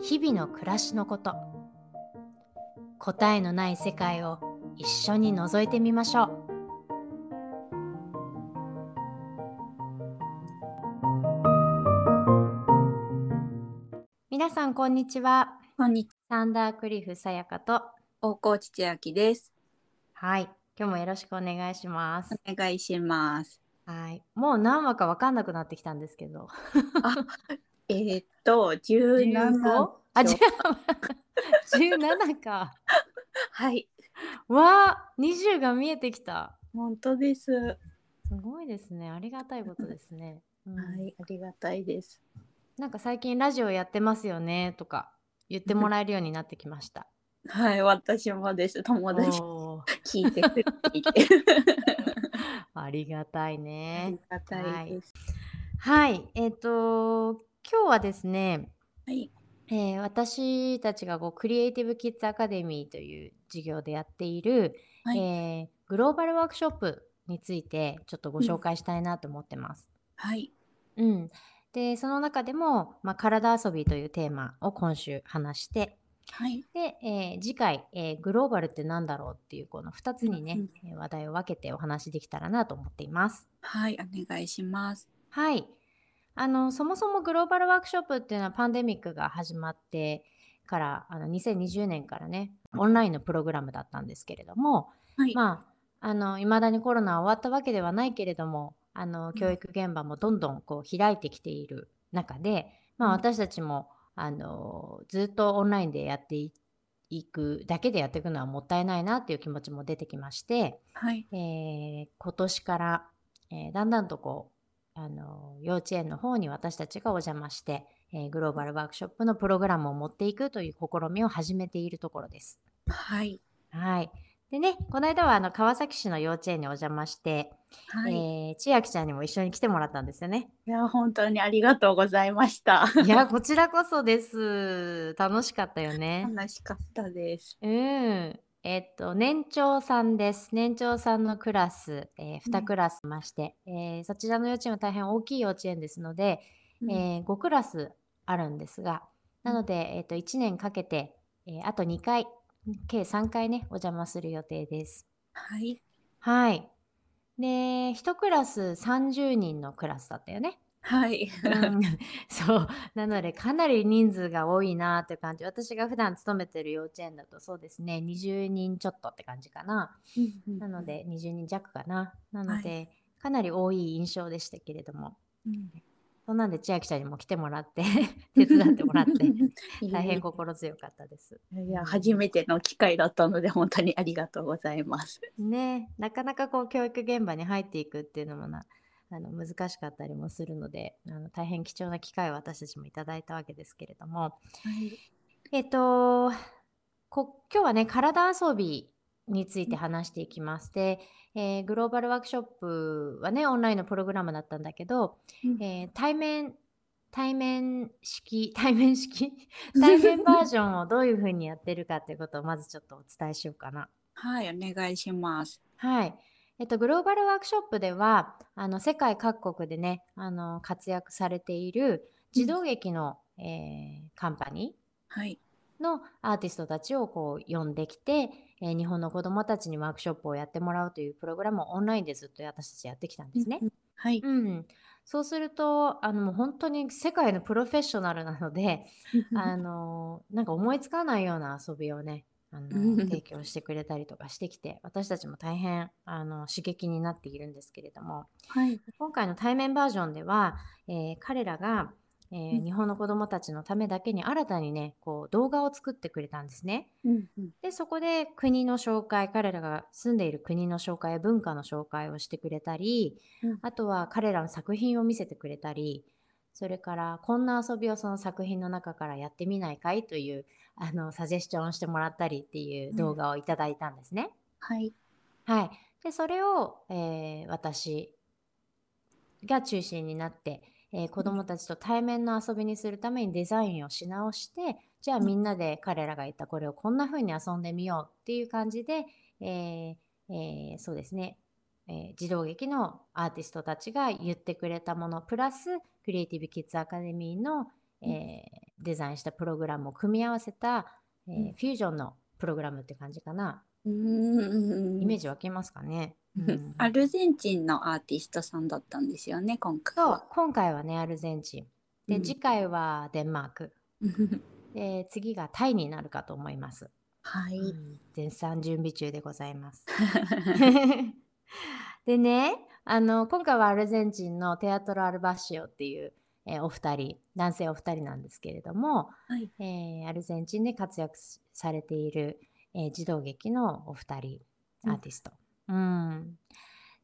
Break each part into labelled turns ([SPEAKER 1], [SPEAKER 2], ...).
[SPEAKER 1] 日々の暮らしのこと。答えのない世界を一緒に覗いてみましょう。皆さんこんにちは。
[SPEAKER 2] こんにち
[SPEAKER 1] サンダークリフさやかと。
[SPEAKER 2] は、大河内千秋です。
[SPEAKER 1] はい。今日もよろしくお願いします。
[SPEAKER 2] お願いします。
[SPEAKER 1] はい。もう何話か分かんなくなってきたんですけど
[SPEAKER 2] えーっと、十七
[SPEAKER 1] 15? あ、違 う。17か。
[SPEAKER 2] はい、
[SPEAKER 1] わあ、20が見えてきた。
[SPEAKER 2] 本当です。は
[SPEAKER 1] すごいですね。ありがたいことですね。うん
[SPEAKER 2] い、ありがたいです。
[SPEAKER 1] なんか最近ラジオやってますよねとか言ってもらえるようになってきました。
[SPEAKER 2] はい、私もです。友達聞いてくれて。
[SPEAKER 1] ありがたい
[SPEAKER 2] あり
[SPEAKER 1] ね。
[SPEAKER 2] がたいです。
[SPEAKER 1] はい。えっ、と、今日はですね、
[SPEAKER 2] はい、
[SPEAKER 1] えー私たちがこうクリエイティブ・キッズ・アカデミーという授業でやっている、
[SPEAKER 2] はい、
[SPEAKER 1] えーグローバルワークショップについてちょっとご紹介したいなと思ってます。
[SPEAKER 2] はい、
[SPEAKER 1] うん、でその中でも、まあ、体遊びというテーマを今週話して
[SPEAKER 2] はい、
[SPEAKER 1] で、えー次回、えーグローバルって何だろうっていうこの2つにね
[SPEAKER 2] うん、
[SPEAKER 1] えー話題を分けてお話しできたらなと思っています。
[SPEAKER 2] はい、お願いします。
[SPEAKER 1] はい。あのそもそもグローバルワークショップっていうのはパンデミックが始まってからあの2020年からねオンラインのプログラムだったんですけれども、
[SPEAKER 2] はい、
[SPEAKER 1] まああの未だにコロナは終わったわけではないけれどもあの教育現場もどんどんこう開いてきている中で、まあ、
[SPEAKER 2] うん。
[SPEAKER 1] 私たちもあのずっとオンラインでやっていいくだけでやっていくのはもったいないなっていう気持ちも出てきまして、
[SPEAKER 2] はい、
[SPEAKER 1] えー今年から、えーだんだんとこうあの幼稚園の方に私たちがお邪魔して、えーグローバルワークショップのプログラムを持っていくという試みを始めているところです。
[SPEAKER 2] はい、
[SPEAKER 1] はい。でね、この間はあの川崎市の幼稚園にお邪魔して、
[SPEAKER 2] はい。い
[SPEAKER 1] えー千秋ちゃんにも一緒に来てもらったんですよね。
[SPEAKER 2] や、本当にありがとうございました。
[SPEAKER 1] いや、こちらこそです。楽しかったよね。
[SPEAKER 2] 楽しかったです。
[SPEAKER 1] うん。えっと、年長さんです。年長さんのクラス、えー、
[SPEAKER 2] うん
[SPEAKER 1] 2クラスまして、えーそちらの幼稚園は大変大きい幼稚園ですので、
[SPEAKER 2] うん
[SPEAKER 1] えー5クラスあるんですが、なので、えっと1年かけて、えーあと2回、計3回ね、お邪魔する予定です。
[SPEAKER 2] はい、
[SPEAKER 1] はい。で、1クラス30人のクラスだったよね。
[SPEAKER 2] はい、
[SPEAKER 1] うん、そう。なので、かなり人数が多いなって感じ。私が普段勤めてる幼稚園だとそうですね、20人ちょっとって感じかな。なの、で、20人弱かな。なので、かなり多い印象でしたけれども。
[SPEAKER 2] うん
[SPEAKER 1] そんなんで千秋ちゃんにも来てもらって、手伝ってもらって、
[SPEAKER 2] い
[SPEAKER 1] 大変
[SPEAKER 2] や
[SPEAKER 1] 心強かったです。
[SPEAKER 2] いや、初めての機会だったので、本当にありがとうございます。
[SPEAKER 1] ねなかなかこう教育現場に入っていくっていうのもなあの難しかったりもするのであの大変貴重な機会を私たちもいただいたわけですけれども
[SPEAKER 2] はい、
[SPEAKER 1] えっとこ今日はね体遊びについて話していきます。で、えーグローバルワークショップはねオンラインのプログラムだったんだけど、えー対面対面式対面式？対面バージョンをどういうふうにやってるかっていうことをまずちょっとお伝えしようかな。
[SPEAKER 2] はい、お願いします。
[SPEAKER 1] はい。えっと、グローバルワークショップではあの世界各国でねあの活躍されている児童劇の、えーカンパニ
[SPEAKER 2] はい、
[SPEAKER 1] ーのアーティストたちをこう呼んできて、えー日本の子どもたちにワークショップをやってもらうというプログラムをオンラインでずっと私たちやってきたんですね。
[SPEAKER 2] はい、
[SPEAKER 1] うん、そうするとあのもう本当に世界のプロフェッショナルなのであのなんか思いつかないような遊びをねあの
[SPEAKER 2] うん。
[SPEAKER 1] 提供してくれたりとかしてきて私たちも大変あの刺激になっているんですけれども
[SPEAKER 2] はい、
[SPEAKER 1] 今回の対面バージョンでは、えー彼らが、えー
[SPEAKER 2] うん。
[SPEAKER 1] 日本の子どもたちのためだけに新たにねこう動画を作ってくれたんですね。
[SPEAKER 2] うんうん。
[SPEAKER 1] でそこで国の紹介彼らが住んでいる国の紹介や文化の紹介をしてくれたり、
[SPEAKER 2] うん。
[SPEAKER 1] あとは彼らの作品を見せてくれたりそれからこんな遊びをその作品の中からやってみないかい？というあのサジェスチョンをしてもらったりっていう動画をいただいたんですね。
[SPEAKER 2] はい。
[SPEAKER 1] はい、でそれを、えー私が中心になって、えー子どもたちと対面の遊びにするためにデザインをし直してじゃあみんなで彼らが言ったこれをこんな風に遊んでみようっていう感じで、えーえーそうですね、えー児童劇のアーティストたちが言ってくれたものプラスクリエイティブ・キッズ・アカデミーの、えーデザインしたプログラムを組み合わせた、えー
[SPEAKER 2] うん。
[SPEAKER 1] フュージョンのプログラムって感じかな。
[SPEAKER 2] うーん。
[SPEAKER 1] イメージ湧きますかね、うん。
[SPEAKER 2] アルゼンチンのアーティストさんだったんですよね、今回は。
[SPEAKER 1] 今回はねアルゼンチン。で、
[SPEAKER 2] うん。
[SPEAKER 1] 次回はデンマーク。で次がタイになるかと思います、
[SPEAKER 2] はい。
[SPEAKER 1] うん。絶賛準備中でございます。でねあの今回はアルゼンチンのテアトロ・アルバシオっていう、えーお二人男性お二人なんですけれども、
[SPEAKER 2] はい。
[SPEAKER 1] えーアルゼンチンで活躍されている、えー児童劇のお二人
[SPEAKER 2] うん。
[SPEAKER 1] アーティスト。うん。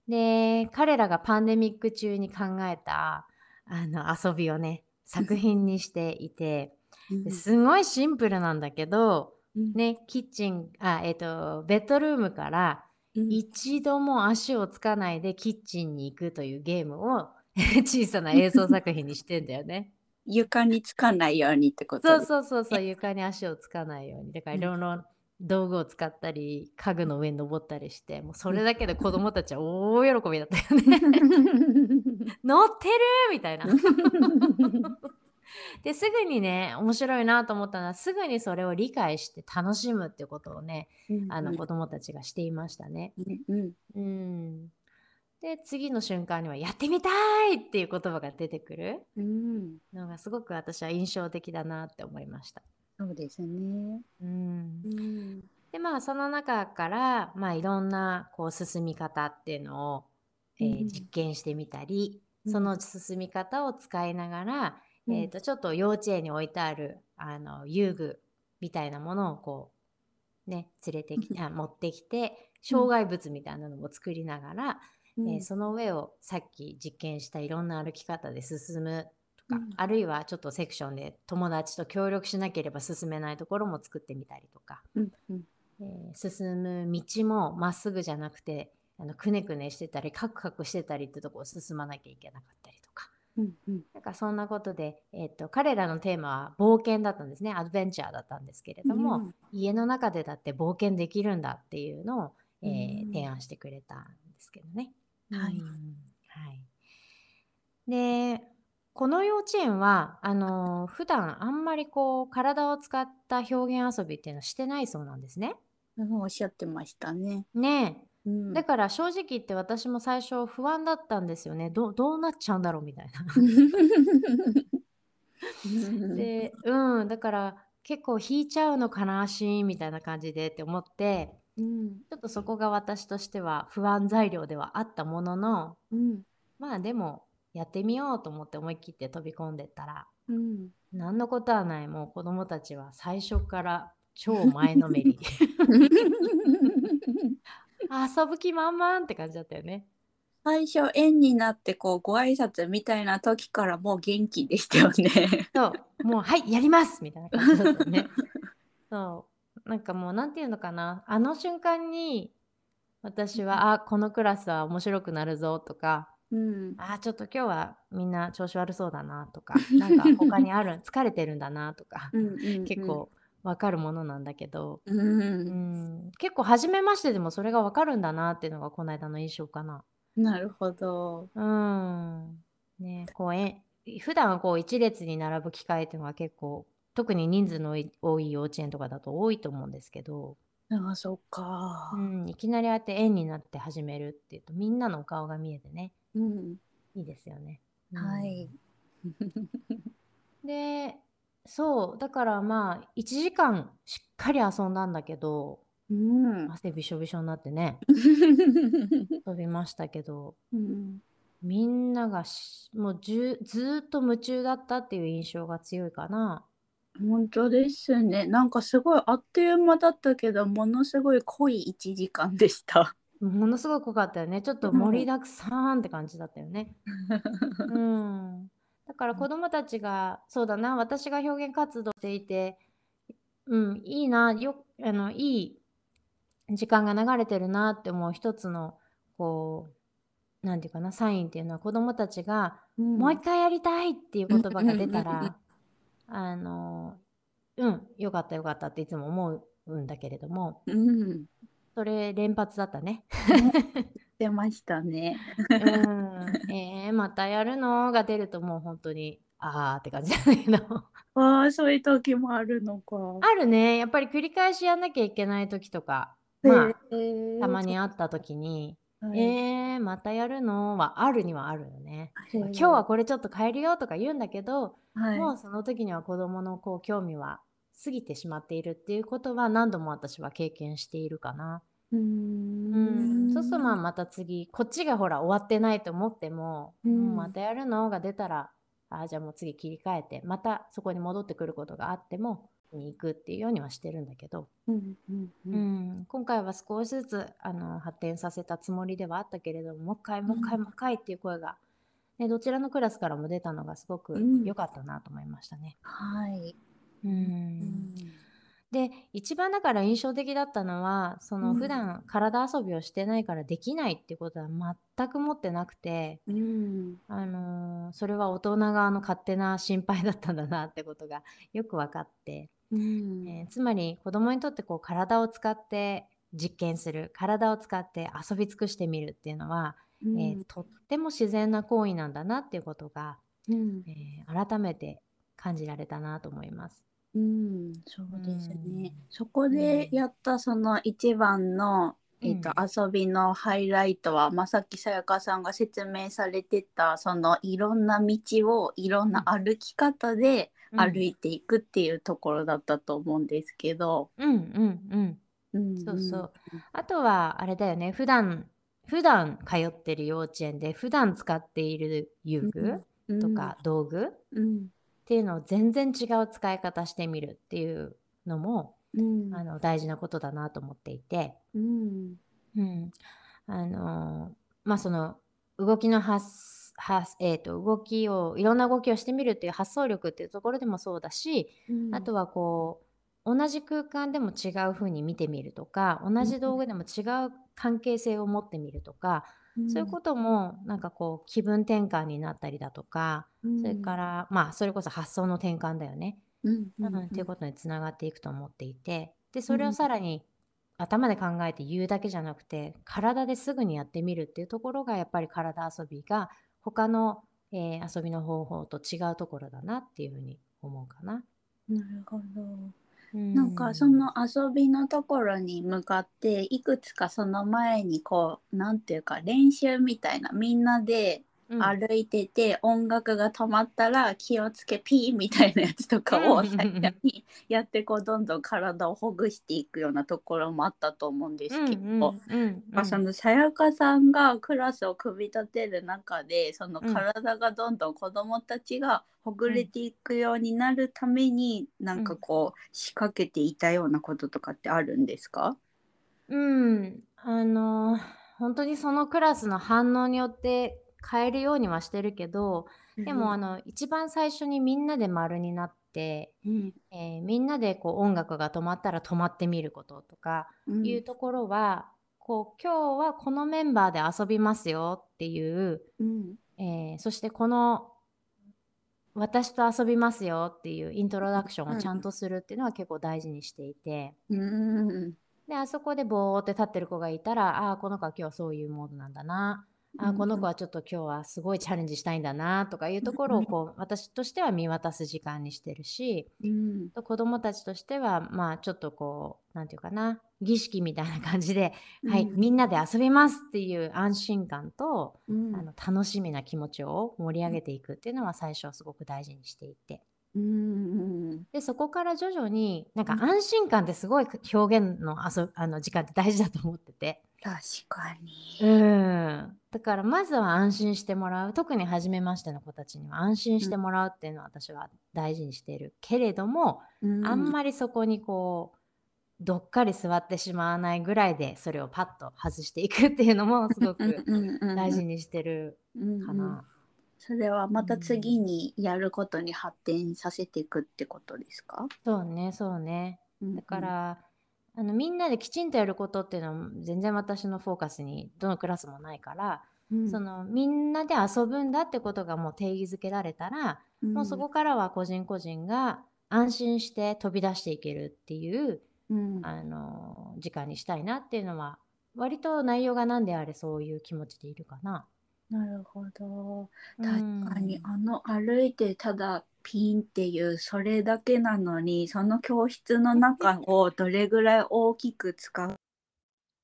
[SPEAKER 1] で彼らがパンデミック中に考えたあの遊びをね作品にしていてですごいシンプルなんだけど、
[SPEAKER 2] うん。
[SPEAKER 1] ね、キッチンあ、えっとベッドルームから
[SPEAKER 2] うん。
[SPEAKER 1] 一度も足をつかないでキッチンに行くというゲームを 小さな映像作品にしてんだよね。
[SPEAKER 2] 床につかないようにってこと？
[SPEAKER 1] そうそうそうそう床に足をつかないように。だからいろいろ道具を使ったり家具の上に登ったりしてもうそれだけで子供たちは大喜びだったよね。乗ってるみたいな。ですぐにね面白いなと思ったのはすぐにそれを理解して楽しむってことをねあの子供たちがしていましたね。
[SPEAKER 2] うんうん。
[SPEAKER 1] うんで次の瞬間には「やってみたい!」っていう言葉が出てくる
[SPEAKER 2] うん
[SPEAKER 1] のがすごく私は印象的だなって思いました。
[SPEAKER 2] そうですね。
[SPEAKER 1] うん
[SPEAKER 2] うん
[SPEAKER 1] でまあその中から、まあ、いろんなこう進み方っていうのを、えー
[SPEAKER 2] うん
[SPEAKER 1] 実験してみたり、
[SPEAKER 2] うん
[SPEAKER 1] その進み方を使いながら、
[SPEAKER 2] うん
[SPEAKER 1] えー、とちょっと幼稚園に置いてあるあの遊具みたいなものをこうね連れてきて、あ持ってきて障害物みたいなのも作りながら、
[SPEAKER 2] うん
[SPEAKER 1] えーその上をさっき実験したいろんな歩き方で進むとか、
[SPEAKER 2] うん。
[SPEAKER 1] あるいはちょっとセクションで友達と協力しなければ進めないところも作ってみたりとか。
[SPEAKER 2] うんうん。
[SPEAKER 1] えー進む道もまっすぐじゃなくてあのくねくねしてたりカクカクしてたりってとこを進まなきゃいけなかったりとか。
[SPEAKER 2] うんうん。
[SPEAKER 1] なんかそんなことで、えー、と彼らのテーマは冒険だったんですね。アドベンチャーだったんですけれども、
[SPEAKER 2] うん。
[SPEAKER 1] 家の中でだって冒険できるんだっていうのを、えー
[SPEAKER 2] うん。
[SPEAKER 1] 提案してくれたんですけどね。
[SPEAKER 2] はい
[SPEAKER 1] うんはい、でこの幼稚園はあのー普段あんまりこう体を使った表現遊びっていうのはしてないそうなんですね。
[SPEAKER 2] うんおっしゃってましたね。
[SPEAKER 1] ねえ
[SPEAKER 2] うん
[SPEAKER 1] だから正直言って私も最初不安だったんですよね。どどうなっちゃうんだろうみたいな。で、うん、だから結構引いちゃうのかなシーンみたいな感じでって思って、
[SPEAKER 2] うん
[SPEAKER 1] ちょっとそこが私としては不安材料ではあったものの、
[SPEAKER 2] うん
[SPEAKER 1] まあでもやってみようと思って思い切って飛び込んでったら、
[SPEAKER 2] うん
[SPEAKER 1] 何のことはない、もう子供たちは最初から超前のめり。遊ぶ気満々って感じだったよね。
[SPEAKER 2] 最初円になってこうご挨拶みたいな時からもう元気でしたよね。
[SPEAKER 1] そう、もう、はい、やりますみたいな感じだったね。そう、なんかもう、なんていうのかな、あの瞬間に、私は、あ、このクラスは面白くなるぞとか、
[SPEAKER 2] うん
[SPEAKER 1] あ、ちょっと今日はみんな調子悪そうだなとか、なんか他にある、疲れてるんだなとか、
[SPEAKER 2] うんうん
[SPEAKER 1] 結構わかるものなんだけど、
[SPEAKER 2] うん
[SPEAKER 1] うん、結構初めましてでもそれがわかるんだなっていうのがこの間の印象かな。
[SPEAKER 2] なるほど。
[SPEAKER 1] うん。ね、こうえ普段はこう一列に並ぶ機会っていうのは結構特に人数の多い幼稚園とかだと多いと思うんですけど、
[SPEAKER 2] ああそうか
[SPEAKER 1] う。ん、いきなりああやって円になって始めるっていうとみんなのお顔が見えてね
[SPEAKER 2] うん
[SPEAKER 1] いいですよね。うん
[SPEAKER 2] はい。
[SPEAKER 1] でそうだからまあ1時間しっかり遊んだんだけど
[SPEAKER 2] うん。
[SPEAKER 1] 汗びしょびしょになってね 飛びましたけど
[SPEAKER 2] うん
[SPEAKER 1] みんながしもうずーっと夢中だったっていう印象が強いかな。
[SPEAKER 2] 本当ですね。なんかすごいあっという間だったけど、ものすごい濃い1時間でした。
[SPEAKER 1] ものすごい濃かったよね。ちょっと盛りだくさんって感じだったよね。うん。だだから子供たちが、そうだな、私が表現活動していて、うん、いいな、よあのいい時間が流れてるなって思う一つの、こう、なんていうかな、サインっていうのは子供たちが、
[SPEAKER 2] うん
[SPEAKER 1] もう一回やりたいっていう言葉が出たら、あの、うん、よかったよかったっていつも思うんだけれども、
[SPEAKER 2] うん。
[SPEAKER 1] それ連発だったね。
[SPEAKER 2] 出ましたね。
[SPEAKER 1] うん、えー、またやるのが出るともう本当に、あーって感じだけど。
[SPEAKER 2] ああ、そういう時もあるのか。
[SPEAKER 1] あるね。やっぱり繰り返しやんなきゃいけない時とか、まあ、たまにあった時に、
[SPEAKER 2] はい
[SPEAKER 1] えー、またやるの？はあるにはあるよね。今日はこれちょっと変えるよとか言うんだけど、
[SPEAKER 2] はい。
[SPEAKER 1] もうその時には子供のこう興味は過ぎてしまっているっていうことは何度も私は経験しているかな。
[SPEAKER 2] うー
[SPEAKER 1] うん
[SPEAKER 2] ん。
[SPEAKER 1] そうするとまあまた次こっちがほら終わってないと思っても、
[SPEAKER 2] うん
[SPEAKER 1] うんまたやるの？が出たらあじゃあもう次切り替えてまたそこに戻ってくることがあってもに行くっていうようにはしてるんだけど、
[SPEAKER 2] うんうんう。
[SPEAKER 1] うんん、今回は少しずつあの発展させたつもりではあったけれどももう一回もう一回もう一回っていう声が、ね、どちらのクラスからも出たのがすごく
[SPEAKER 2] うん
[SPEAKER 1] 良かったなと思いましたね。
[SPEAKER 2] はい。
[SPEAKER 1] うん
[SPEAKER 2] うん
[SPEAKER 1] で一番だから印象的だったのはその
[SPEAKER 2] うん
[SPEAKER 1] 普段体遊びをしてないからできないっていうことは全く持ってなくて、
[SPEAKER 2] うん。
[SPEAKER 1] あのーそれは大人側の勝手な心配だったんだなってことがよく分かって、
[SPEAKER 2] うん。
[SPEAKER 1] えーつまり子供にとってこう体を使って実験する体を使って遊び尽くしてみるっていうのは、
[SPEAKER 2] うん
[SPEAKER 1] えーとっても自然な行為なんだなっていうことが、
[SPEAKER 2] うん
[SPEAKER 1] えー改めて感じられたなと思います。
[SPEAKER 2] うん、そうです
[SPEAKER 1] うん
[SPEAKER 2] ね。そこでやったその一番の、
[SPEAKER 1] うん
[SPEAKER 2] えっと遊びのハイライトは、まさっきさやかさんが説明されてたそのいろんな道をいろんな歩き方で
[SPEAKER 1] うん
[SPEAKER 2] 歩いていくっていうところだったと思うんですけど。
[SPEAKER 1] うんうんうん。
[SPEAKER 2] うん
[SPEAKER 1] そうそう。あとはあれだよね。普段普段通ってる幼稚園で普段使っている遊具
[SPEAKER 2] うん。
[SPEAKER 1] とか道具っ
[SPEAKER 2] うん。
[SPEAKER 1] ていうのを全然違う使い方してみるっていうのも
[SPEAKER 2] うん。
[SPEAKER 1] あの大事なことだなと思っていて、
[SPEAKER 2] うん。
[SPEAKER 1] うん、あのまあその動きの発発、えー、と動きをいろんな動きをしてみるっていう発想力っていうところでもそうだし、
[SPEAKER 2] うん。
[SPEAKER 1] あとはこう同じ空間でも違う風に見てみるとか同じ道具でも違う関係性を持ってみるとか、そういうこともなんかこう気分転換になったりだとか、
[SPEAKER 2] うん。
[SPEAKER 1] それからまあそれこそ発想の転換だよね、
[SPEAKER 2] うん
[SPEAKER 1] うんっていうことにつながっていくと思っていてでそれをさらに頭で考えて言うだけじゃなくて体ですぐにやってみるっていうところがやっぱり体遊びが他の、えー遊びの方法と違うところだなっていうふうに思うかな。
[SPEAKER 2] なるほど。
[SPEAKER 1] う
[SPEAKER 2] なんかその遊びのところに向かっていくつかその前にこうなんていうか練習みたいなみんなで
[SPEAKER 1] うん
[SPEAKER 2] 歩いてて音楽が止まったら気をつけピーみたいなやつとかを
[SPEAKER 1] うん。
[SPEAKER 2] 最初にやってこうどんどん体をほぐしていくようなところもあったと思うんですけど、そのさやかさんがクラスを組み立てる中でその
[SPEAKER 1] うん
[SPEAKER 2] 体がどんどん子どもたちがほぐれていくようになるために、なんかこう仕掛けていたようなこととかってあるんですか？
[SPEAKER 1] うん、あの本当にそのクラスの反応によって変えるようにはしてるけどでもあの一番最初にみんなで丸になって、
[SPEAKER 2] うん。
[SPEAKER 1] えーみんなでこう音楽が止まったら止まってみることとか
[SPEAKER 2] うん。
[SPEAKER 1] いうところは、こう今日はこのメンバーで遊びますよっていう、
[SPEAKER 2] うん。
[SPEAKER 1] えーそしてこの私と遊びますよっていうイントロダクションをちゃんとするっていうのは結構大事にしていて。
[SPEAKER 2] うん。
[SPEAKER 1] であそこでボーって立ってる子がいたらああこの子は今日はそういうモードなんだなあーこの子はちょっと今日はすごいチャレンジしたいんだなとかいうところをこう私としては見渡す時間にしてるし
[SPEAKER 2] うん。
[SPEAKER 1] 子どもたちとしてはまあちょっとこうなんていうかな儀式みたいな感じで、はい
[SPEAKER 2] うん
[SPEAKER 1] みんなで遊びますっていう安心感と、
[SPEAKER 2] うん。
[SPEAKER 1] あの楽しみな気持ちを盛り上げていくっていうのは最初はすごく大事にしていて。
[SPEAKER 2] うん
[SPEAKER 1] でそこから徐々になんか
[SPEAKER 2] うん。
[SPEAKER 1] 安心感ってすごい表現の遊あの時間って大事だと思ってて。
[SPEAKER 2] 確かに。
[SPEAKER 1] うん、だからまずは安心してもらう。特に初めましての子たちには安心してもらうっていうのは私は大事にしているけれども、あんまりそこにこうどっかり座ってしまわないぐらいでそれをパッと外していくっていうのもすごく大事にしてるかな。
[SPEAKER 2] それはまた次にやることに発展させていくってことですか、
[SPEAKER 1] そうねそうね。
[SPEAKER 2] うん
[SPEAKER 1] だから、あのみんなできちんとやることっていうのは全然私のフォーカスにどのクラスもないから、
[SPEAKER 2] うん。
[SPEAKER 1] そのみんなで遊ぶんだってことがもう定義づけられたら、もうそこからは個人個人が安心して飛び出していけるっていう、
[SPEAKER 2] うん。
[SPEAKER 1] あの時間にしたいなっていうのは割と内容が何であれそういう気持ちでいるかな。
[SPEAKER 2] なるほど。
[SPEAKER 1] うん。
[SPEAKER 2] 確かにあの歩いてただピンっていうそれだけなのにその教室の中をどれぐらい大きく使う？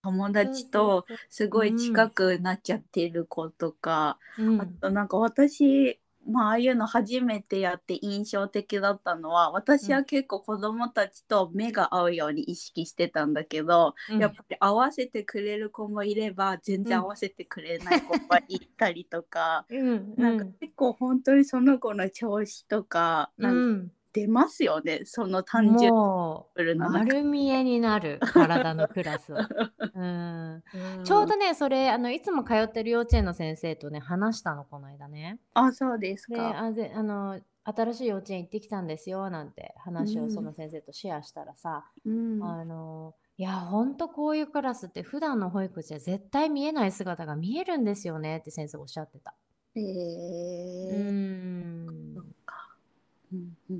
[SPEAKER 2] 友達とすごい近くなっちゃってる子とか、
[SPEAKER 1] うん。
[SPEAKER 2] あとなんか私まあああいうの初めてやって印象的だったのは私は結構子供たちと目が合うように意識してたんだけど、
[SPEAKER 1] うん。
[SPEAKER 2] やっぱり合わせてくれる子もいれば全然合わせてくれない子がいたりとか、
[SPEAKER 1] うん
[SPEAKER 2] なんか結構本当にその子の調子とか
[SPEAKER 1] う
[SPEAKER 2] なんか
[SPEAKER 1] ん
[SPEAKER 2] 出ますよね、その単純
[SPEAKER 1] も丸見えになる体のクラスは、うん、ちょうどねそれあのいつも通ってる幼稚園の先生とね話したのこの間ね。
[SPEAKER 2] あそうです
[SPEAKER 1] で
[SPEAKER 2] か。
[SPEAKER 1] あであの新しい幼稚園行ってきたんですよなんて話
[SPEAKER 2] うん
[SPEAKER 1] をその先生とシェアしたらさ、
[SPEAKER 2] うん。
[SPEAKER 1] あのいやほんとこういうクラスって普段の保育じゃ絶対見えない姿が見えるんですよねって先生おっしゃってた。
[SPEAKER 2] え
[SPEAKER 1] ん
[SPEAKER 2] そっかうんうん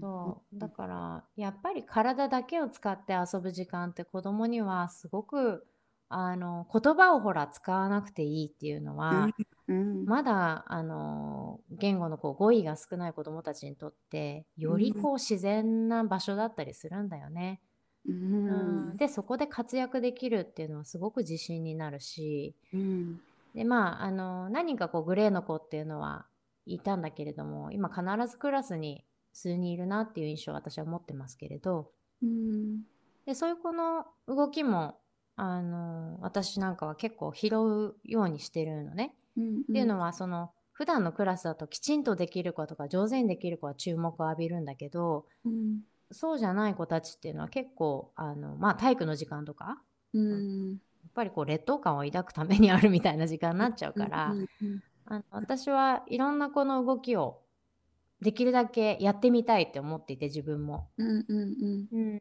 [SPEAKER 1] そう。だからやっぱり体だけを使って遊ぶ時間って子供にはすごくあの言葉をほら使わなくていいっていうのは、
[SPEAKER 2] うん
[SPEAKER 1] まだあの言語のこう語彙が少ない子供たちにとってよりこう自然な場所だったりするんだよね。
[SPEAKER 2] う
[SPEAKER 1] うん
[SPEAKER 2] ん。
[SPEAKER 1] でそこで活躍できるっていうのはすごく自信になるし
[SPEAKER 2] うん。
[SPEAKER 1] でまああの何人かこうグレーの子っていうのはいたんだけれども今必ずクラスに数人いるなっていう印象を私は持ってますけれど。
[SPEAKER 2] うん。
[SPEAKER 1] でそういう子の動きもあの私なんかは結構拾うようにしてるのね。
[SPEAKER 2] うん
[SPEAKER 1] っていうのはその普段のクラスだときちんとできる子とか上手にできる子は注目を浴びるんだけど
[SPEAKER 2] うん。
[SPEAKER 1] そうじゃない子たちっていうのは結構あの、まあ、体育の時間とか
[SPEAKER 2] うん。
[SPEAKER 1] やっぱりこう劣等感を抱くためにあるみたいな時間になっちゃうから、
[SPEAKER 2] うんうん
[SPEAKER 1] あの私はいろんな子の動きをできるだけやってみたいって思っていて自分も。
[SPEAKER 2] うんうん
[SPEAKER 1] うん、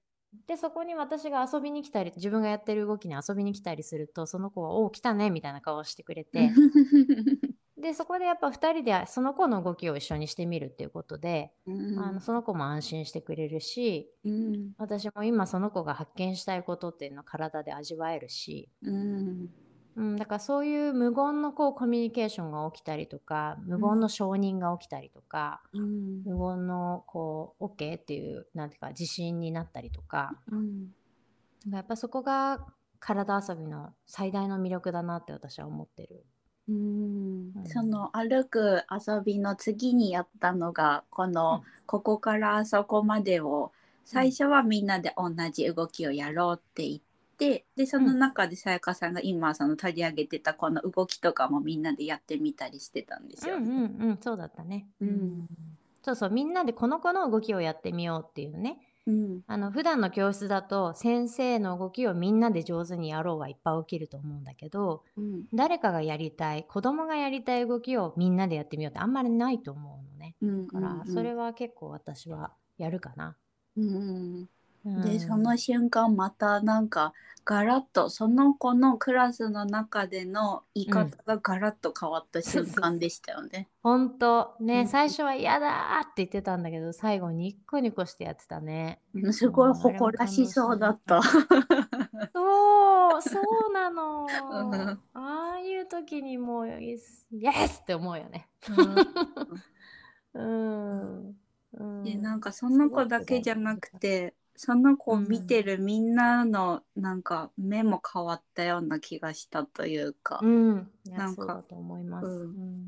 [SPEAKER 1] でそこに私が遊びに来たり自分がやってる動きに遊びに来たりするとその子は「おお来たね」みたいな顔をしてくれて。でそこでやっぱ2人でその子の動きを一緒にしてみるっていうことで、
[SPEAKER 2] うん。
[SPEAKER 1] あのその子も安心してくれるし
[SPEAKER 2] うん。
[SPEAKER 1] 私も今その子が発見したいことっていうのを体で味わえるし、
[SPEAKER 2] うん
[SPEAKER 1] うん、だからそういう無言のこうコミュニケーションが起きたりとか無言の承認が起きたりとか、
[SPEAKER 2] うん。
[SPEAKER 1] 無言のこう OK っていうなんていうか自信になったりとか。
[SPEAKER 2] うん。
[SPEAKER 1] やっぱそこが体遊びの最大の魅力だなって私は思ってる。
[SPEAKER 2] うん。
[SPEAKER 1] うん。
[SPEAKER 2] その歩く遊びの次にやったのがこの、
[SPEAKER 1] うん。
[SPEAKER 2] ここからあそこまでを最初はみんなで同じ動きをやろうって言ってでその中でさやかさんが今その取り上げてたこの動きとかもみんなでやってみたりしてたんですよ。ね。
[SPEAKER 1] うんうんうんそうだったね。
[SPEAKER 2] うん。
[SPEAKER 1] そうそうみんなでこの子の動きをやってみようっていうね。
[SPEAKER 2] うん。
[SPEAKER 1] あの普段の教室だと先生の動きをみんなで上手にやろうはいっぱい起きると思うんだけど
[SPEAKER 2] うん。
[SPEAKER 1] 誰かがやりたい子供がやりたい動きをみんなでやってみようってあんまりないと思うのね。
[SPEAKER 2] うん
[SPEAKER 1] だからそれは結構私はやるかな。
[SPEAKER 2] うん
[SPEAKER 1] うん
[SPEAKER 2] でその瞬間またなんかガラッとその子のクラスの中での言い方がガラッと変わった瞬間でしたよね。
[SPEAKER 1] 本当ね、
[SPEAKER 2] うん
[SPEAKER 1] 最初は嫌だーって言ってたんだけど最後ニッコニコしてやってたね。
[SPEAKER 2] うんすごい誇らしそうだった。
[SPEAKER 1] そうそうなの
[SPEAKER 2] うん
[SPEAKER 1] ああいう時にもうイエスイエスって思うよね。うん。うん
[SPEAKER 2] でなんかその子だけじゃなくてその子を見てるみんなのなんか目も変わったような気がしたというか、
[SPEAKER 1] うん、
[SPEAKER 2] なんか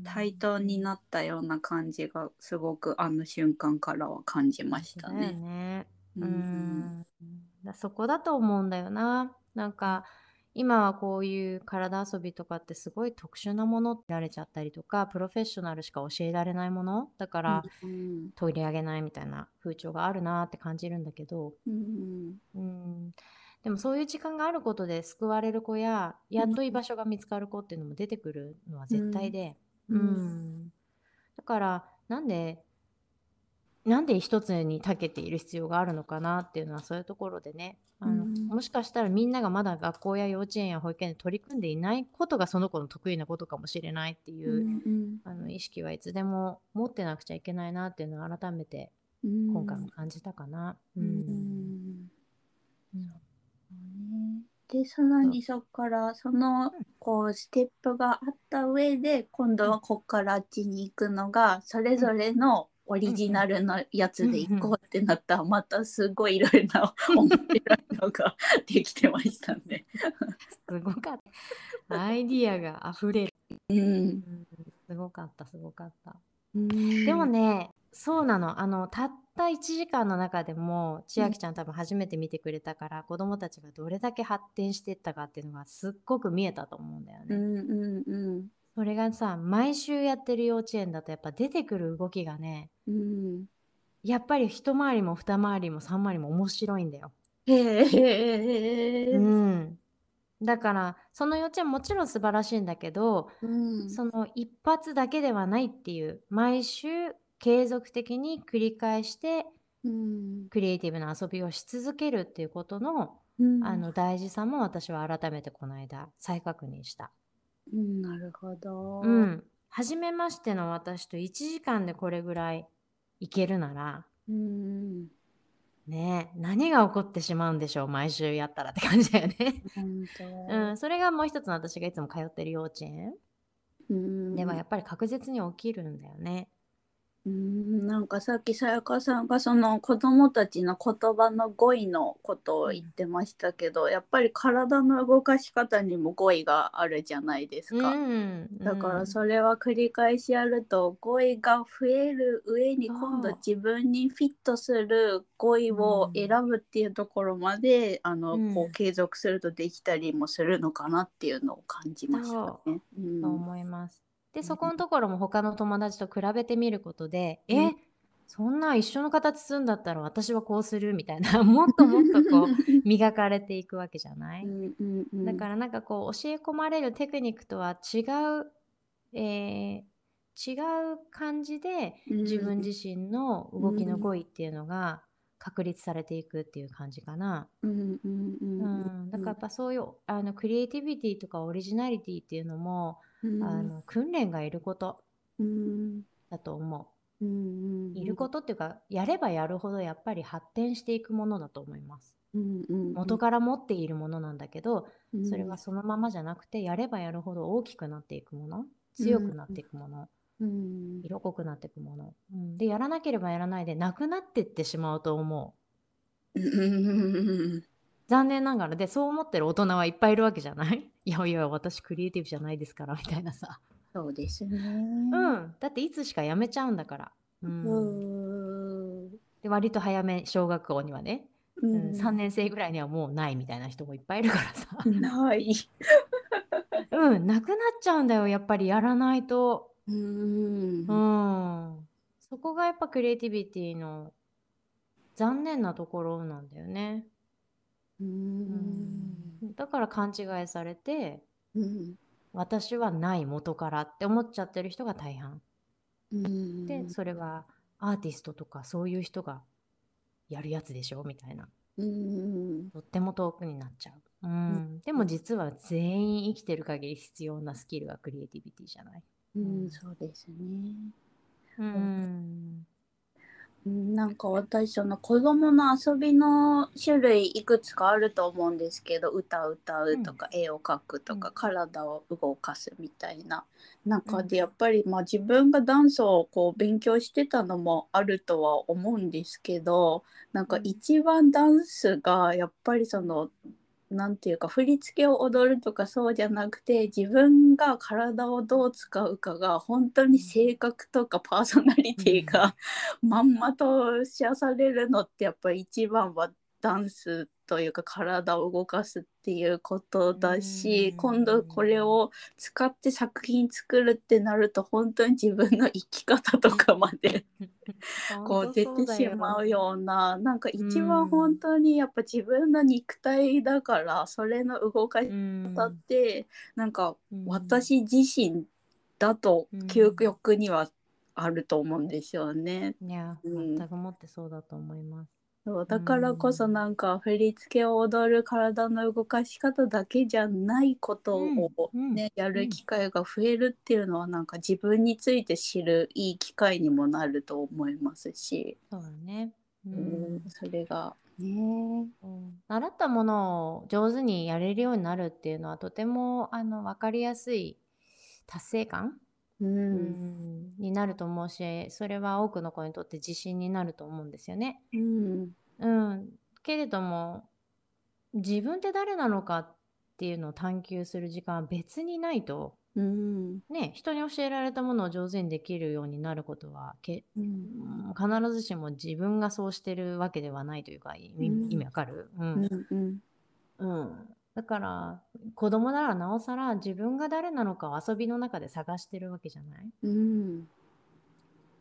[SPEAKER 2] 対等になったような感じがすごくあの瞬間からは感じましたね。
[SPEAKER 1] ね。
[SPEAKER 2] う
[SPEAKER 1] うん。そこだと思うんだよな。なんか今はこういう体遊びとかってすごい特殊なものってられちゃったりとかプロフェッショナルしか教えられないものだから
[SPEAKER 2] うん
[SPEAKER 1] 取り上げないみたいな風潮があるなって感じるんだけど、
[SPEAKER 2] うん
[SPEAKER 1] うん、でもそういう時間があることで救われる子ややっと居場所が見つかる子っていうのも出てくるのは絶対で、
[SPEAKER 2] うん。
[SPEAKER 1] うん。だからなんでなんで一つに長けている必要があるのかなっていうのはそういうところでね。あの、
[SPEAKER 2] うん、
[SPEAKER 1] もしかしたらみんながまだ学校や幼稚園や保育園で取り組んでいないことがその子の得意なことかもしれないっていう、
[SPEAKER 2] うんうん、
[SPEAKER 1] あの意識はいつでも持ってなくちゃいけないなっていうのを改めて今回も感じたかな。
[SPEAKER 2] でさらにそこからそのこうステップがあった上で今度はこっからあっちに行くのがそれぞれのオリジナルのやつで行こうってなったらまたすごいいろいろな面白いのができてましたね。
[SPEAKER 1] すごかった。アイディアが溢れる。
[SPEAKER 2] うん、
[SPEAKER 1] すごかったすごかった。でもねそうなのあのたった1時間の中でも千秋ちゃん多分初めて見てくれたから、うん、子供たちがどれだけ発展していったかっていうのがすっごく見えたと思うんだよね。
[SPEAKER 2] うんうんうん
[SPEAKER 1] それがさ毎週やってる幼稚園だとやっぱ出てくる動きがね、
[SPEAKER 2] うん、
[SPEAKER 1] やっぱり一回りも二回りも三回りも面白いんだよ。
[SPEAKER 2] へ
[SPEAKER 1] え。うん。だからその幼稚園もちろん素晴らしいんだけど、
[SPEAKER 2] うん、
[SPEAKER 1] その一発だけではないっていう毎週継続的に繰り返して、
[SPEAKER 2] うん、
[SPEAKER 1] クリエイティブな遊びをし続けるっていうことの,、あの大事さも私は改めてこの間再確認した。
[SPEAKER 2] うん、なるほど。
[SPEAKER 1] うん。初めましての私と1時間でこれぐらいいけるなら、
[SPEAKER 2] うん、
[SPEAKER 1] ね何が起こってしまうんでしょう毎週やったらって感じだよねうん、それがもう一つの私がいつも通ってる幼稚園、
[SPEAKER 2] うん、
[SPEAKER 1] ではやっぱり確実に起きるんだよね。
[SPEAKER 2] うんなんかさっきさやかさんがその子供たちの言葉の語彙のことを言ってましたけど、やっぱり体の動かし方にも語彙があるじゃないですか、
[SPEAKER 1] うん
[SPEAKER 2] だからそれは繰り返しやると語彙が増える上に今度自分にフィットする語彙を選ぶっていうところまで、あのこう継続するとできたりもするのかなっていうのを感じましたね。
[SPEAKER 1] うん、そう思います。でそこのところも他の友達と比べてみることで、うん、えそんな一緒の形するんだったら私はこうするみたいな もっともっとこう 磨かれていくわけじゃない、
[SPEAKER 2] うん
[SPEAKER 1] だからなんかこう教え込まれるテクニックとは違う、えー、違う感じで自分自身の動きの語彙っていうのが確立されていくっていう感じかな。
[SPEAKER 2] うんうん。うん、
[SPEAKER 1] だからやっぱそういうあのクリエイティビティとかオリジナリティっていうのもあの訓練がいること。だと思
[SPEAKER 2] う。うん。
[SPEAKER 1] いることっていうかやればやるほどやっぱり発展していくものだと思います。
[SPEAKER 2] うんうん
[SPEAKER 1] 元から持っているものなんだけど、それはそのままじゃなくてやればやるほど大きくなっていくもの強くなっていくもの、
[SPEAKER 2] うん、
[SPEAKER 1] 色濃くなっていくもの、うん、でやらなければやらないでなくなっていってしまうと思
[SPEAKER 2] う。うん
[SPEAKER 1] 残念ながらでそう思ってる大人はいっぱいいるわけじゃない？いやいや私クリエイティブじゃないですからみたいなさ。
[SPEAKER 2] そうですね。
[SPEAKER 1] うん。だっていつしか辞めちゃうんだから。
[SPEAKER 2] うん。
[SPEAKER 1] で割と早め小学校にはね、うん、3年生ぐらいにはもうないみたいな人もいっぱいいるからさ。
[SPEAKER 2] ない。
[SPEAKER 1] うん。なくなっちゃうんだよやっぱりやらないと。
[SPEAKER 2] うん。
[SPEAKER 1] うん。そこがやっぱクリエイティビティの残念なところなんだよね
[SPEAKER 2] うん。
[SPEAKER 1] だから勘違いされて、
[SPEAKER 2] うん、
[SPEAKER 1] 私はない元からって思っちゃってる人が大半。
[SPEAKER 2] うん、
[SPEAKER 1] でそれはアーティストとかそういう人がやるやつでしょみたいな、
[SPEAKER 2] うん、
[SPEAKER 1] とっても遠くになっちゃう、うん、でも実は全員生きてる限り必要なスキルがクリエイティビティじゃない、
[SPEAKER 2] うん、そうですね。
[SPEAKER 1] うん
[SPEAKER 2] なんか私その子供の遊びの種類いくつかあると思うんですけど歌歌うとか、絵を描くとか、体を動かすみたいな。中でやっぱりまあ自分がダンスをこう勉強してたのもあるとは思うんですけどなんか一番ダンスがやっぱりそのなんていうか振り付けを踊るとかそうじゃなくて自分が体をどう使うかが本当に性格とかパーソナリティが まんまとしゃされるのってやっぱり一番はダンスというか体を動かすっていうことだし今度これを使って作品作るってなると本当に自分の生き方とかまで こう出てしまうようななんか一番本当にやっぱ自分の肉体だからそれの動かし方ってなんか私自身だと究極にはあると思うんですよね。
[SPEAKER 1] いや、
[SPEAKER 2] うん。
[SPEAKER 1] 全くもってそうだと思います。
[SPEAKER 2] そうだからこそなんか振り付けを踊る体の動かし方だけじゃないことをね、やる機会が増えるっていうのはなんか自分について知るいい機会にもなると思いますし、
[SPEAKER 1] そうだね。う
[SPEAKER 2] うん
[SPEAKER 1] ん、
[SPEAKER 2] それがね。
[SPEAKER 1] うん。習ったものを上手にやれるようになるっていうのはとてもあの分かりやすい達成感、
[SPEAKER 2] う
[SPEAKER 1] うん。んになると思うしそれは多くの子にとって自信になると思うんですよね。
[SPEAKER 2] うん。
[SPEAKER 1] うん、けれども自分って誰なのかっていうのを探求する時間は別にないと、
[SPEAKER 2] うん。
[SPEAKER 1] ね、人に教えられたものを上手にできるようになることはけ
[SPEAKER 2] うん。
[SPEAKER 1] うん必ずしも自分がそうしてるわけではないというか意味,、わかる、う
[SPEAKER 2] うんんうん。
[SPEAKER 1] うん、だから子供ならなおさら自分が誰なのかを遊びの中で探してるわけじゃない？
[SPEAKER 2] うん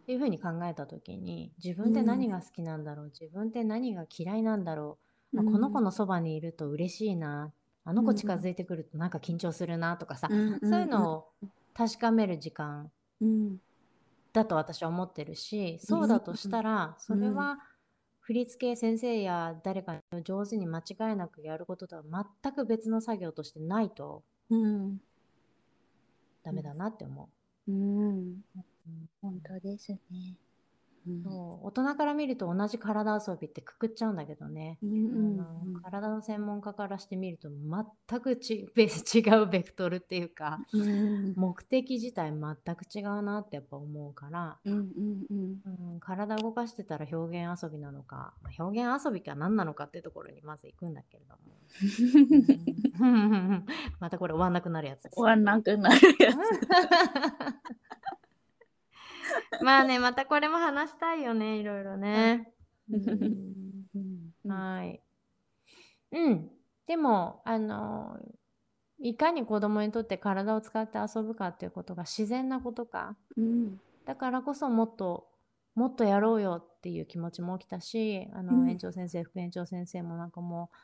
[SPEAKER 1] っていうふうに考えた時に自分って何が好きなんだろう、自分って何が嫌いなんだろう、まあこの子のそばにいると嬉しいな。あの子近づいてくるとなんか緊張するなとかさ、
[SPEAKER 2] うん。
[SPEAKER 1] そういうのを確かめる時間
[SPEAKER 2] うん。
[SPEAKER 1] だと私は思ってるしそうだとしたらそれは振り付け先生や誰かに上手に間違いなくやることとは全く別の作業としてないと。
[SPEAKER 2] うん。
[SPEAKER 1] ダメだなって思
[SPEAKER 2] う。ん。
[SPEAKER 1] う。うん。
[SPEAKER 2] 本当ですね。うん。
[SPEAKER 1] そう大人から見ると同じ体遊びってくくっちゃうんだけどね、
[SPEAKER 2] うん
[SPEAKER 1] あの体の専門家からしてみると全くちべ違うベクトルっていうか
[SPEAKER 2] うん。
[SPEAKER 1] 目的自体全く違うなってやっぱ思うから、
[SPEAKER 2] うんうんうん。
[SPEAKER 1] うん、体動かしてたら表現遊びなのか、まあ表現遊びか何なのかっていうところにまず行くんだけれども、うん。またこれ終わんなくなるやつです
[SPEAKER 2] 終わんなくなるやつ。
[SPEAKER 1] まあねまたこれも話したいよねいろいろね。はい。うん。でも、あの、いかに子供にとって体を使って遊ぶかっていうことが自然なことか。
[SPEAKER 2] うん
[SPEAKER 1] だからこそもっと、もっとやろうよっていう気持ちも起きたし、あの、
[SPEAKER 2] うん
[SPEAKER 1] 園長先生、副園長先生もなんかもう、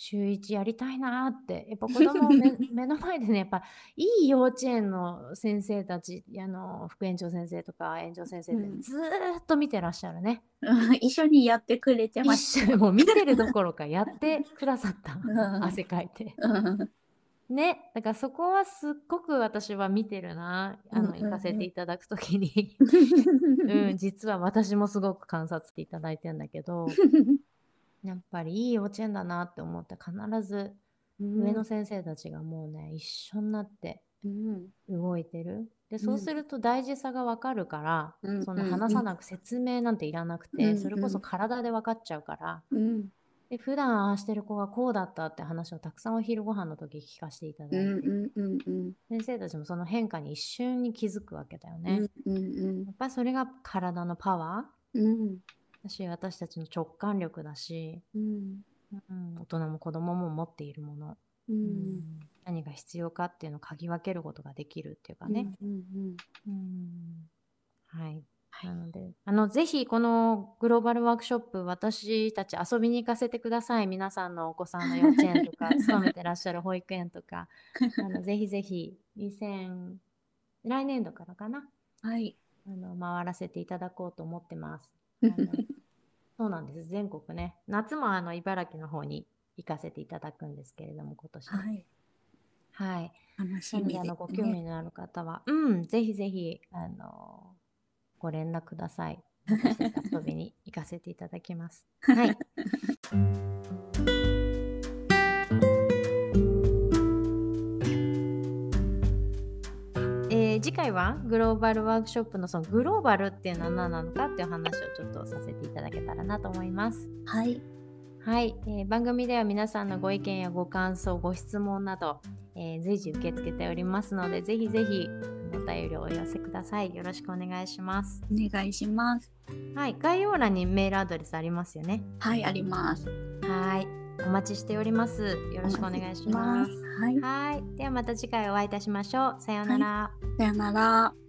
[SPEAKER 1] 週1やりたいなーって、やっぱ 子供を目目の前でね、やっぱいい幼稚園の先生たち、あの、副園長先生とか園長先生って
[SPEAKER 2] うん。
[SPEAKER 1] ずーっと見てらっしゃるね。
[SPEAKER 2] う ん一緒にやってくれてま
[SPEAKER 1] 一
[SPEAKER 2] し
[SPEAKER 1] 緒にもう見てるどころかやってくださった。
[SPEAKER 2] ん。
[SPEAKER 1] 汗かいて。
[SPEAKER 2] た。うん。
[SPEAKER 1] ねだからそこはすっごく私は見てるな。あの行かせていただくときに。うん実は私もすごく観察していただいてんだけどやっぱりいい幼稚園だなって思って必ず上の先生たちがもうね一緒になって
[SPEAKER 2] うん。
[SPEAKER 1] 動いてる。でそうすると大事さがわかるから、
[SPEAKER 2] うん
[SPEAKER 1] その話さなく説明なんていらなくて、
[SPEAKER 2] うんうん。
[SPEAKER 1] それこそ体で分かっちゃうから、
[SPEAKER 2] うん。
[SPEAKER 1] で普段ああしてる子がこうだったって話をたくさんお昼ご飯の時聞かせていただいて、先生たちもその変化に一瞬に気づくわけだよね。やっぱりそれが体のパワ
[SPEAKER 2] うん。
[SPEAKER 1] ーだし私たちの直感力だし、
[SPEAKER 2] うん。
[SPEAKER 1] うん、大人も子供も持っているもの、
[SPEAKER 2] う
[SPEAKER 1] うん。ん何が必要かっていうのを嗅ぎ分けることができるっていうかね。
[SPEAKER 2] うんうん
[SPEAKER 1] うんはい。なので、あの、ぜひこのグローバルワークショップ、私たち遊びに行かせてください。皆さんのお子さんの幼稚園とか、勤めてらっしゃる保育園とか、あのぜひぜひ、2000、来年度からかな、
[SPEAKER 2] はい。
[SPEAKER 1] あの、回らせていただこうと思ってます。そうなんです。全国ね。夏もあの、茨城の方に行かせていただくんですけれども、今年。
[SPEAKER 2] はい。
[SPEAKER 1] はい。
[SPEAKER 2] 楽し
[SPEAKER 1] なので、
[SPEAKER 2] みです
[SPEAKER 1] あの、ご興味のある方は、うん、ぜひぜひ、あの、ご連絡ください。遊びに行かせていただきます。はい。次回はグローバルワークショップのそのグローバルっていうのは何なのかっていう話をちょっとさせていただけたらなと思います。
[SPEAKER 2] はい。
[SPEAKER 1] はい、えー番組では皆さんのご意見やご感想、ご質問など、えー随時受け付けておりますので、ぜひぜひお便りをお寄せください。よろしくお願いします。
[SPEAKER 2] お願いします。
[SPEAKER 1] はい、概要欄にメールアドレスありますよね。
[SPEAKER 2] はい、あります。
[SPEAKER 1] はい、お待ちしております。よろしくお願いします。
[SPEAKER 2] はい。
[SPEAKER 1] はい、ではまた次回お会いいたしましょう。さようなら。
[SPEAKER 2] さよなら。